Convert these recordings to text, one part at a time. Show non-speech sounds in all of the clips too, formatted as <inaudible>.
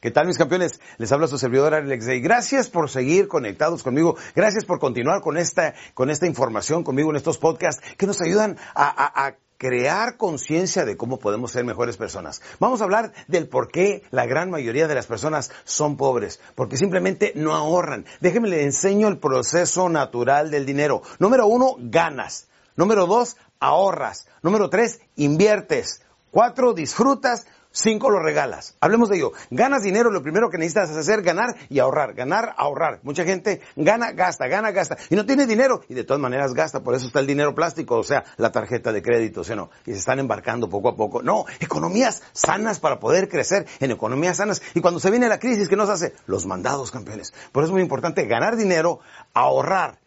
¿Qué tal mis campeones? Les habla su servidor Alex Day. Gracias por seguir conectados conmigo. Gracias por continuar con esta, con esta información conmigo en estos podcasts que nos ayudan a, a, a crear conciencia de cómo podemos ser mejores personas. Vamos a hablar del por qué la gran mayoría de las personas son pobres, porque simplemente no ahorran. Déjenme le enseño el proceso natural del dinero. Número uno, ganas. Número dos, ahorras. Número tres, inviertes. Cuatro, disfrutas. Cinco lo regalas. Hablemos de ello. Ganas dinero, lo primero que necesitas es hacer ganar y ahorrar. Ganar, ahorrar. Mucha gente gana, gasta, gana, gasta. Y no tiene dinero y de todas maneras gasta. Por eso está el dinero plástico, o sea, la tarjeta de crédito, ¿sí o no? Y se están embarcando poco a poco. No, economías sanas para poder crecer en economías sanas. Y cuando se viene la crisis, ¿qué nos hace? Los mandados, campeones. Por eso es muy importante ganar dinero, ahorrar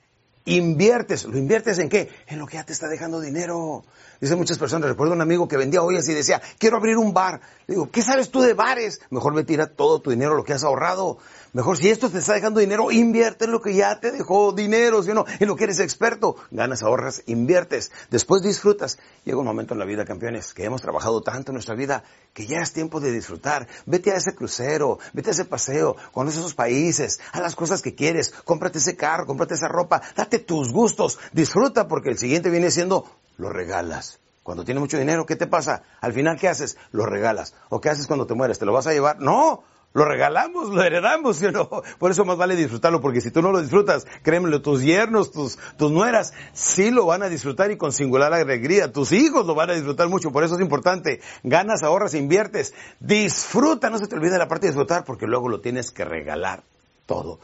inviertes. ¿Lo inviertes en qué? En lo que ya te está dejando dinero. Dicen muchas personas, recuerdo un amigo que vendía ollas y decía, quiero abrir un bar. Digo, ¿qué sabes tú de bares? Mejor me tira todo tu dinero, lo que has ahorrado. Mejor si esto te está dejando dinero, invierte en lo que ya te dejó dinero, ¿sí o no? En lo que eres experto. Ganas, ahorras, inviertes. Después disfrutas. Llega un momento en la vida, campeones, que hemos trabajado tanto en nuestra vida que ya es tiempo de disfrutar. Vete a ese crucero, vete a ese paseo, conoce esos países, haz las cosas que quieres, cómprate ese carro, cómprate esa ropa, date tus gustos, disfruta porque el siguiente viene siendo, lo regalas. Cuando tienes mucho dinero, ¿qué te pasa? Al final, ¿qué haces? Lo regalas. ¿O qué haces cuando te mueres? ¿Te lo vas a llevar? No, lo regalamos, lo heredamos, <laughs> ¿sí o no? Por eso más vale disfrutarlo, porque si tú no lo disfrutas, créemelo, tus yernos, tus, tus nueras, sí lo van a disfrutar y con singular alegría. Tus hijos lo van a disfrutar mucho, por eso es importante. Ganas, ahorras, inviertes. Disfruta, no se te olvide la parte de disfrutar, porque luego lo tienes que regalar todo.